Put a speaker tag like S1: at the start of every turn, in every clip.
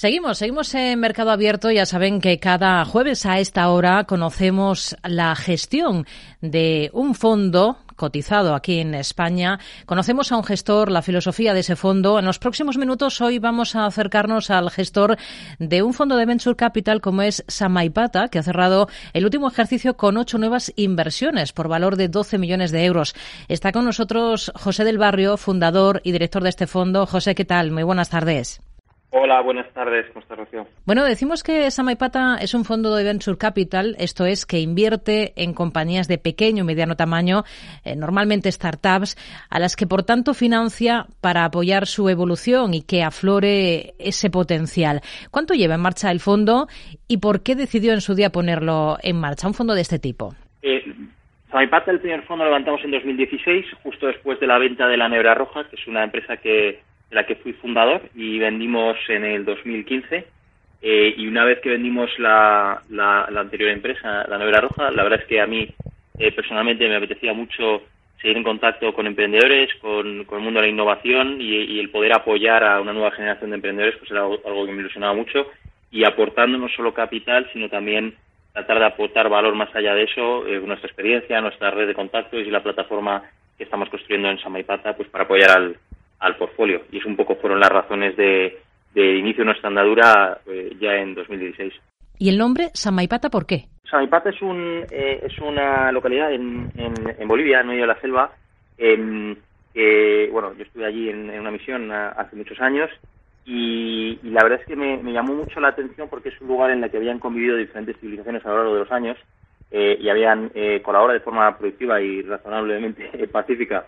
S1: Seguimos, seguimos en Mercado Abierto. Ya saben que cada jueves a esta hora conocemos la gestión de un fondo cotizado aquí en España. Conocemos a un gestor, la filosofía de ese fondo. En los próximos minutos hoy vamos a acercarnos al gestor de un fondo de Venture Capital como es Samaipata, que ha cerrado el último ejercicio con ocho nuevas inversiones por valor de 12 millones de euros. Está con nosotros José del Barrio, fundador y director de este fondo. José, ¿qué tal? Muy buenas tardes.
S2: Hola, buenas tardes. ¿Cómo estás, Rocío?
S1: Bueno, decimos que Samaipata es un fondo de Venture Capital, esto es, que invierte en compañías de pequeño y mediano tamaño, eh, normalmente startups, a las que, por tanto, financia para apoyar su evolución y que aflore ese potencial. ¿Cuánto lleva en marcha el fondo y por qué decidió en su día ponerlo en marcha, un fondo de este tipo?
S2: Eh, Samaipata, el primer fondo, lo levantamos en 2016, justo después de la venta de la Nebra Roja, que es una empresa que de la que fui fundador y vendimos en el 2015. Eh, y una vez que vendimos la, la, anterior empresa, la Nevera Roja, la verdad es que a mí eh, personalmente me apetecía mucho seguir en contacto con emprendedores, con, el mundo de la innovación y, el poder apoyar a una nueva generación de emprendedores, pues era algo, que me ilusionaba mucho y aportando no solo capital, sino también tratar de aportar valor más allá de eso, eh, nuestra experiencia, nuestra red de contactos y la plataforma que estamos construyendo en Samaipata, pues para apoyar al, al portfolio. Y es un poco fueron las razones de, de inicio de nuestra andadura eh, ya en 2016.
S1: ¿Y el nombre Samaipata por qué?
S2: Samaipata es, un, eh, es una localidad en, en, Bolivia, en medio de la selva, que, bueno, yo estuve allí en, una misión hace muchos años y, la verdad es que me, llamó mucho la atención porque es un lugar en el que habían convivido diferentes civilizaciones a lo largo de los años eh, y habían colaborado de forma productiva y razonablemente pacífica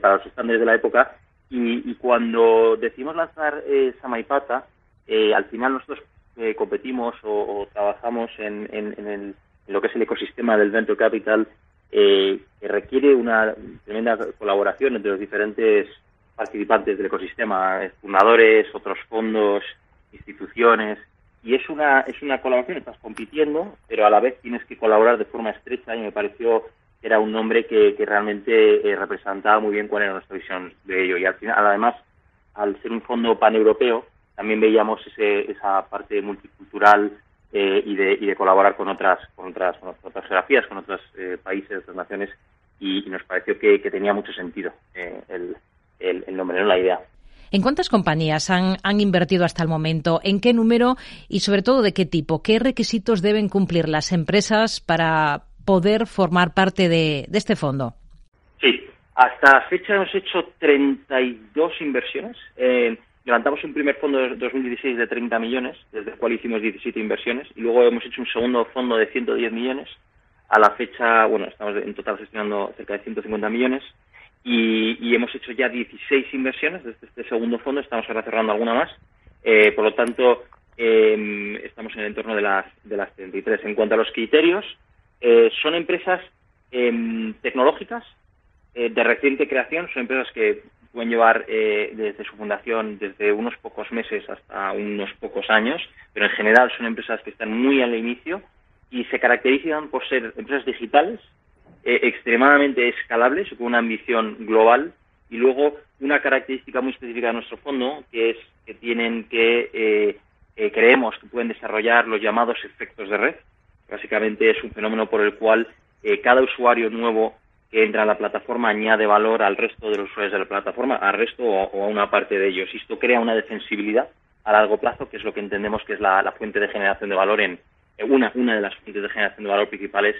S2: para los estándares de la época y, cuando decidimos lanzar eh, Samaipata, eh, al final nosotros eh, competimos o, trabajamos en, en, lo que es el ecosistema del Venture Capital, que requiere una tremenda colaboración entre los diferentes participantes del ecosistema, fundadores, otros fondos, instituciones, y es una es una colaboración, estás compitiendo, pero a la vez tienes que colaborar de forma estrecha y me pareció era un nombre que, realmente eh, representaba muy bien cuál era nuestra visión de ello. Y al final, además, al ser un fondo paneuropeo, también veíamos ese, esa parte multicultural eh, y, de, y de colaborar con otras, con otras, con otras geografías, con otros eh, países, otras naciones, y, nos pareció que, tenía mucho sentido el, el, nombre, no la idea.
S1: ¿En cuántas compañías han, han, invertido hasta el momento? ¿En qué número? Y sobre todo, ¿de qué tipo? ¿Qué requisitos deben cumplir las empresas para, poder formar parte de, este fondo.
S2: Sí, hasta la fecha hemos hecho 32 inversiones. Eh, levantamos un primer fondo de 2016 de 30 millones, desde el cual hicimos 17 inversiones, y luego hemos hecho un segundo fondo de 110 millones. A la fecha, bueno, estamos en total gestionando cerca de 150 millones y, hemos hecho ya 16 inversiones desde este segundo fondo, estamos ahora cerrando alguna más. Eh, por lo tanto, eh, estamos en el entorno de las, de las 33. En cuanto a los criterios, eh, son empresas em, tecnológicas eh, de reciente creación, son empresas que pueden llevar eh, desde su fundación desde unos pocos meses hasta unos pocos años, pero en general son empresas que están muy al inicio y se caracterizan por ser empresas digitales, extremadamente escalables, con una ambición global y luego una característica muy específica de nuestro fondo, que es que tienen que, creemos que pueden desarrollar los llamados efectos de red, Básicamente es un fenómeno por el cual eh, cada usuario nuevo que entra a la plataforma añade valor al resto de los usuarios de la plataforma, al resto o, a una parte de ellos. Y esto crea una defensibilidad a largo plazo, que es lo que entendemos que es la, fuente de generación de valor en eh, una, una de las fuentes de generación de valor principales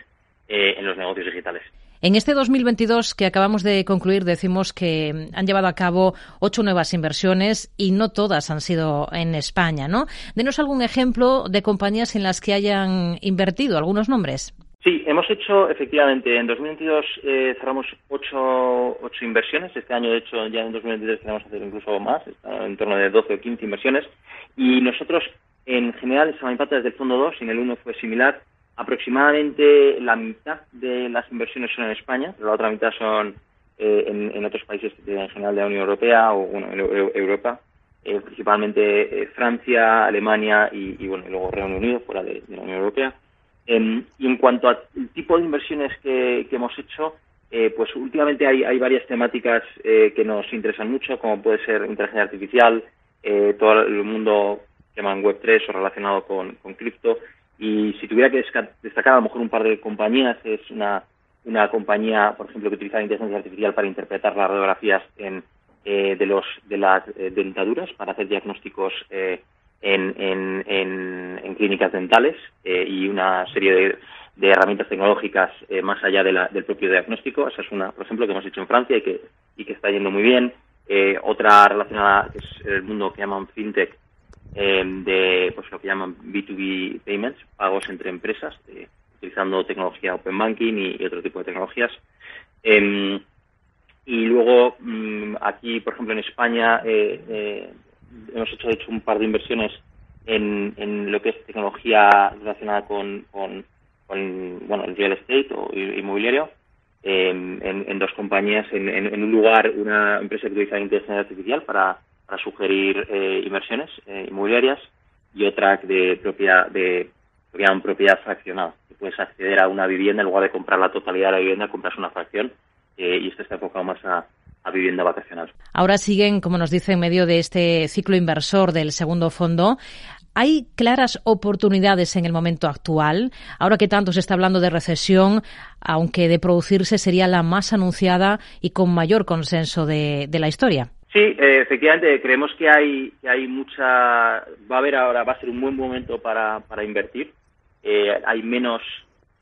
S2: eh, en los negocios digitales.
S1: En este 2022 que acabamos de concluir, decimos que han llevado a cabo ocho nuevas inversiones y no todas han sido en España, ¿no? Denos algún ejemplo de compañías en las que hayan invertido, algunos nombres.
S2: Sí, hemos hecho efectivamente en 2022 eh, cerramos ocho, ocho inversiones. Este año, de hecho, ya en 2023 tenemos que hacer incluso más, en torno de 12 o 15 inversiones. Y nosotros, en general, en Samanimpata desde el fondo 2 y en el 1 fue similar, Aproximadamente la mitad de las inversiones son en España, pero la otra mitad son eh, en, otros países en general de la Unión Europea o bueno, en Europa, eh, principalmente eh, Francia, Alemania y, bueno, luego Reino Unido, fuera de, la Unión Europea. Em, y en cuanto al tipo de inversiones que, hemos hecho, pues últimamente hay, varias temáticas que nos interesan mucho, como puede ser inteligencia artificial, todo el mundo que llaman Web3 o relacionado con cripto. Y si tuviera que destacar a lo mejor un par de compañías, es una, una compañía, por ejemplo, que utiliza inteligencia artificial para interpretar las radiografías en, eh, de, los, de las eh, dentaduras, para hacer diagnósticos eh, en, en, en, clínicas dentales y una serie de, de herramientas tecnológicas más allá de la, del propio diagnóstico. Esa es una, por ejemplo, que hemos hecho en Francia y que, y que está yendo muy bien. otra relacionada, que es el mundo que llaman FinTech, Em, de pues lo que llaman B2B payments, pagos entre empresas, utilizando tecnología Open Banking y, otro tipo de tecnologías. Em, y luego mm, aquí, por ejemplo, en España eh, eh, hemos hecho, hecho un par de inversiones en, en lo que es tecnología relacionada con, con, bueno, el real estate o inmobiliario. Em, en, dos compañías, en, en, un lugar, una empresa que utiliza inteligencia artificial para para sugerir eh, inversiones eh, inmobiliarias y otra de propiedad de propiedad fraccionada. Que puedes acceder a una vivienda en lugar de comprar la totalidad de la vivienda, compras una fracción eh, y esto está enfocado más a, vivienda vacacional.
S1: Ahora siguen, como nos dice, en medio de este ciclo inversor del segundo fondo. ¿Hay claras oportunidades en el momento actual? Ahora que tanto se está hablando de recesión, aunque de producirse sería la más anunciada y con mayor consenso de la historia.
S2: Sí, eh, efectivamente, creemos que hay, que hay mucha, va a haber ahora, va a ser un buen momento para, para invertir. Eh, hay menos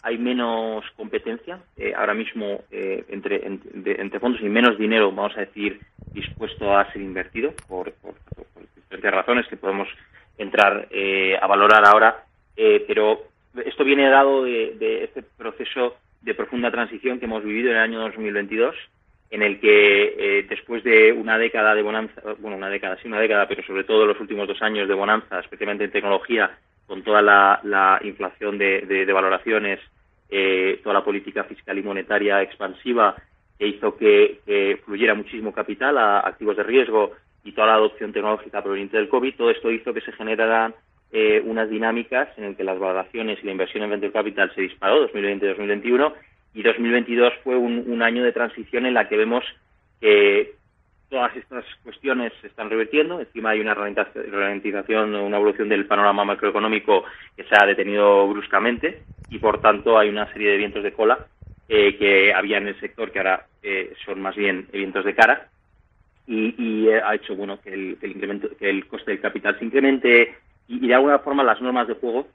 S2: hay menos competencia eh, ahora mismo entre, entre fondos y menos dinero, vamos a decir, dispuesto a ser invertido por, por, diferentes razones que podemos entrar a valorar ahora. pero esto viene dado de, de este proceso de profunda transición que hemos vivido en el año 2022 en el que eh, después de una década de bonanza, bueno, una década, sí, una década, pero sobre todo los últimos dos años de bonanza, especialmente en tecnología, con toda la, inflación de, valoraciones, eh, toda la política fiscal y monetaria expansiva que hizo que, fluyera muchísimo capital a activos de riesgo y toda la adopción tecnológica proveniente del COVID, todo esto hizo que se generaran eh, unas dinámicas en las que las valoraciones y la inversión en venture capital se disparó 2020-2021 y 2022 fue un, año de transición en la que vemos que todas estas cuestiones se están revirtiendo. Encima hay una ralentización, una evolución del panorama macroeconómico que se ha detenido bruscamente y, por tanto, hay una serie de vientos de cola eh, que había en el sector que ahora eh, son más bien vientos de cara y, eh, ha hecho bueno que el, incremento, que el coste del capital se incremente y, de alguna forma las normas de juego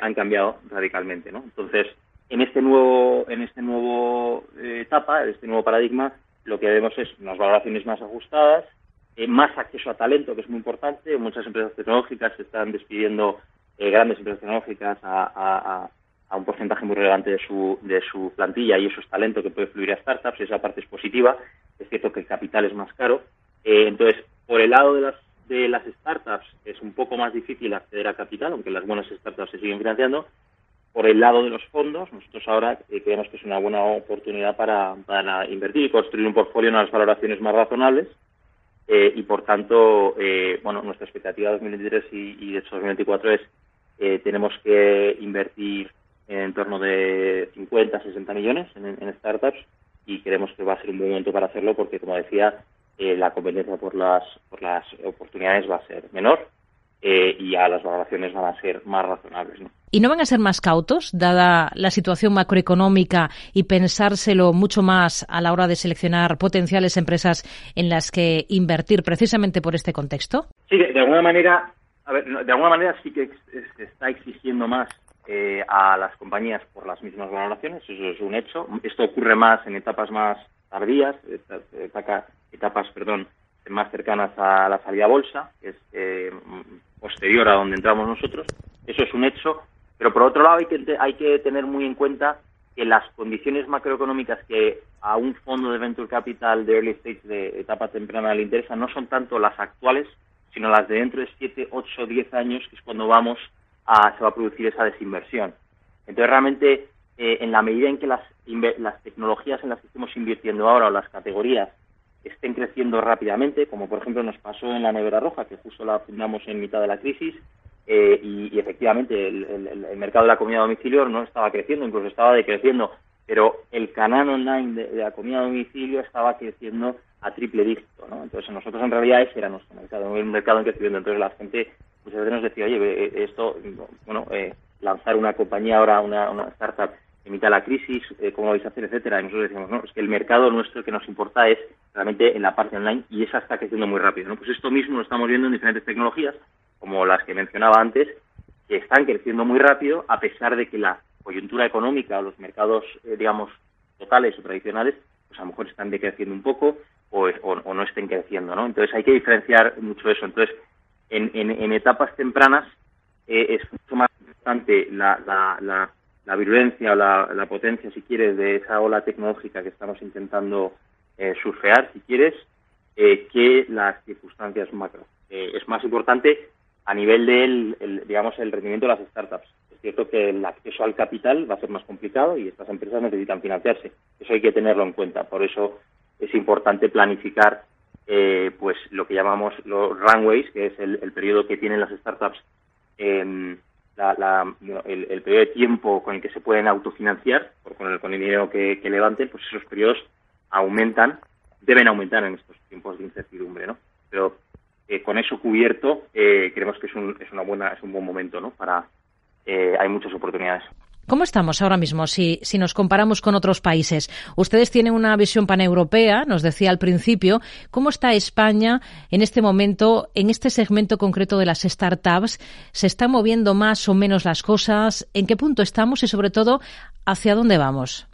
S2: han cambiado radicalmente. ¿no? Entonces, en este nuevo, en este nuevo eh, etapa, en este nuevo paradigma, lo que vemos es unas valoraciones más ajustadas, eh, más acceso a talento, que es muy importante. Muchas empresas tecnológicas se están despidiendo, eh, grandes empresas tecnológicas, a, un porcentaje muy relevante de su, de su plantilla y eso es talento que puede fluir a startups. Esa parte es positiva. Es cierto que el capital es más caro. entonces, por el lado de las, de las startups es un poco más difícil acceder a capital, aunque las buenas startups se siguen financiando por el lado de los fondos, nosotros ahora eh, creemos que es una buena oportunidad para, invertir y construir un portfolio en unas valoraciones más razonables eh, y, por tanto, eh, bueno, nuestra expectativa de 2023 y, y de hecho 2024 es tenemos que invertir en torno de 50, 60 millones en, startups y creemos que va a ser un buen momento para hacerlo porque, como decía, la competencia por las, por las oportunidades va a ser menor y ya las valoraciones van a ser más razonables. ¿no?
S1: ¿Y no van a ser más cautos, dada la situación macroeconómica, y pensárselo mucho más a la hora de seleccionar potenciales empresas en las que invertir precisamente por este contexto?
S2: Sí, de, alguna manera, de alguna manera sí que se está exigiendo más eh, a las compañías por las mismas valoraciones, eso es un hecho. Esto ocurre más en etapas más tardías, etapas, perdón, más cercanas a la salida bolsa, que es eh, posterior a donde entramos nosotros. Eso es un hecho. Pero por otro lado hay que, hay que tener muy en cuenta que las condiciones macroeconómicas que a un fondo de venture capital de early stage de etapa temprana le interesan no son tanto las actuales, sino las de dentro de 7, 8, 10 años, que es cuando vamos a, se va a producir esa desinversión. Entonces, realmente, eh, en la medida en que las, las tecnologías en las que estamos invirtiendo ahora o las categorías estén creciendo rápidamente, como por ejemplo nos pasó en la nevera roja, que justo la fundamos en mitad de la crisis, eh, y, efectivamente el, mercado de la comida a domicilio no estaba creciendo, incluso estaba decreciendo, pero el canal online de, la comida a domicilio estaba creciendo a triple dígito, ¿no? Entonces nosotros en realidad ese era nuestro mercado, un mercado en crecimiento, entonces la gente muchas veces nos decía, oye, esto, bueno, lanzar una compañía ahora, una startup en de la crisis, eh, cómo vais a hacer, etcétera. Y nosotros decimos, no, es que el mercado nuestro que nos importa es realmente en la parte online y esa está creciendo muy rápido. ¿no? Pues esto mismo lo estamos viendo en diferentes tecnologías, como las que mencionaba antes, que están creciendo muy rápido a pesar de que la coyuntura económica o los mercados, eh, digamos, totales o tradicionales, pues a lo mejor están decreciendo un poco o, o, no estén creciendo, ¿no? Entonces hay que diferenciar mucho eso. Entonces, en, en, etapas tempranas eh, es mucho más importante la, la la virulencia o la, potencia, si quieres, de esa ola tecnológica que estamos intentando eh, surfear, si quieres, eh, que las circunstancias macro. Eh, es más importante a nivel del, digamos, el rendimiento de las startups. Es cierto que el acceso al capital va a ser más complicado y estas empresas necesitan financiarse. Eso hay que tenerlo en cuenta. Por eso es importante planificar pues lo que llamamos los runways, que es el, el periodo que tienen las startups la, el, periodo de tiempo con el que se pueden autofinanciar, con el, con el dinero que, levanten, pues esos periodos aumentan, deben aumentar en estos tiempos de incertidumbre, ¿no? Pero eh, con eso cubierto, eh, creemos que es un, es una buena, es un buen momento, ¿no? Para, eh, hay muchas oportunidades.
S1: ¿Cómo estamos ahora mismo si, si, nos comparamos con otros países? Ustedes tienen una visión paneuropea, nos decía al principio. ¿Cómo está España en este momento, en este segmento concreto de las startups? ¿Se están moviendo más o menos las cosas? ¿En qué punto estamos y, sobre todo, hacia dónde vamos?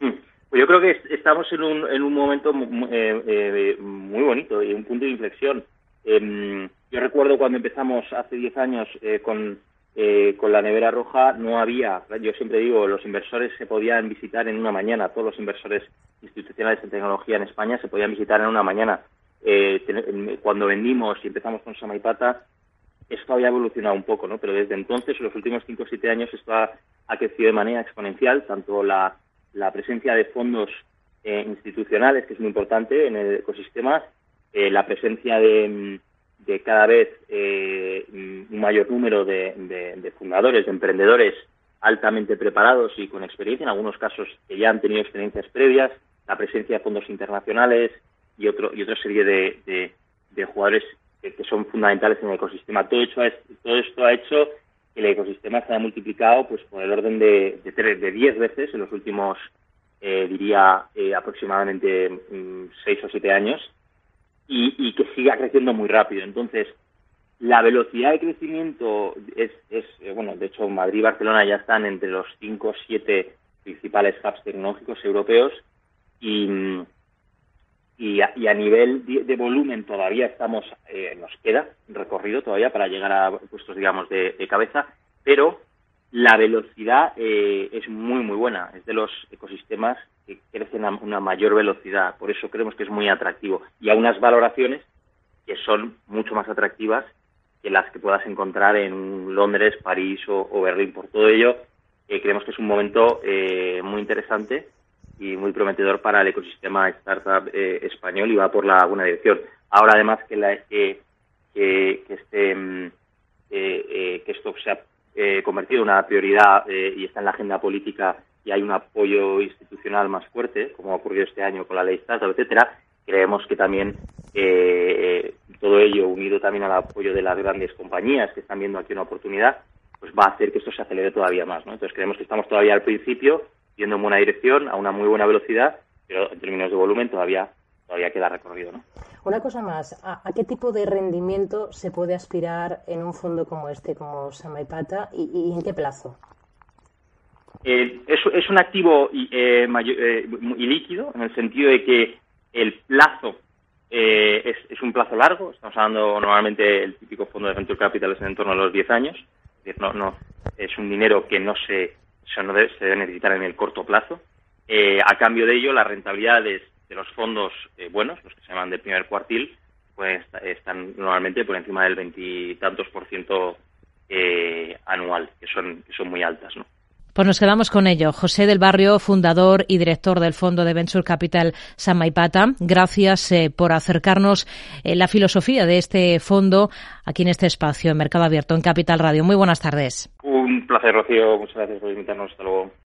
S2: Hmm. Pues yo creo que estamos en un, en un momento eh, eh, muy bonito y un punto de inflexión. Em, yo recuerdo cuando empezamos hace 10 años eh, con eh, con la nevera roja no había, yo siempre digo, los inversores se podían visitar en una mañana, todos los inversores institucionales en tecnología en España se podían visitar en una mañana. Eh, cuando vendimos y empezamos con Samaipata, esto había evolucionado un poco, ¿no? Pero desde entonces, en los últimos 5 o 7 años, esto ha, crecido de manera exponencial, tanto la, presencia de fondos eh, institucionales, que es muy importante en el ecosistema, la presencia de, de cada vez eh, un mayor número de, fundadores, de emprendedores altamente preparados y con experiencia, en algunos casos que ya han tenido experiencias previas, la presencia de fondos internacionales y, otro, y otra serie de, jugadores que, son fundamentales en el ecosistema. Todo, todo esto ha hecho que el ecosistema se haya multiplicado pues por el orden de, de, de 10 veces en los últimos, eh, diría, eh, aproximadamente 6 mm, o 7 años y, que siga creciendo muy rápido. Entonces, la velocidad de crecimiento es, es eh, bueno, de hecho, Madrid y Barcelona ya están entre los cinco o siete principales hubs tecnológicos europeos y, y, a, nivel de, volumen todavía estamos, eh, nos queda recorrido todavía para llegar a puestos, digamos, de cabeza, pero la velocidad eh, es muy, muy buena. Es de los ecosistemas que crecen a una mayor velocidad. Por eso creemos que es muy atractivo. Y a unas valoraciones que son mucho más atractivas que las que puedas encontrar en Londres, París o, Berlín. Por todo ello, eh, creemos que es un momento eh, muy interesante y muy prometedor para el ecosistema startup español y va por la buena dirección. Ahora, además, que, la, que, que, que este, mm, que esto sea eh, convertido en una prioridad eh, y está en la agenda política y hay un apoyo institucional más fuerte, como ha ocurrido este año con la ley Startup, etcétera, creemos que también eh, todo ello, unido también al apoyo de las grandes compañías que están viendo aquí una oportunidad, pues va a hacer que esto se acelere todavía más. ¿no? Entonces creemos que estamos todavía al principio, yendo en buena dirección, a una muy buena velocidad, pero en términos de volumen todavía todavía queda recorrido. ¿no?
S3: Una cosa más, ¿a, qué tipo de rendimiento se puede aspirar en un fondo como este, como Samaipata, y, y en qué plazo?
S2: Eh, es, un activo eh, eh líquido, en el sentido de que el plazo eh, es, un plazo largo. Estamos hablando normalmente el típico fondo de venture capital es en torno a los 10 años. No, no, es un dinero que no se, no debe, se debe necesitar en el corto plazo. a cambio de ello, las rentabilidades de los fondos eh, buenos, los que se llaman de primer cuartil, pues están normalmente por encima del veintitantos por ciento eh, anual, que son, que son muy altas, ¿no?
S1: Pues nos quedamos con ello. José del Barrio, fundador y director del fondo de Venture Capital San Maipata, gracias eh, por acercarnos la filosofía de este fondo aquí en este espacio, en Mercado Abierto, en Capital Radio. Muy buenas tardes.
S2: Un placer, Rocío. Muchas gracias por invitarnos. Hasta luego.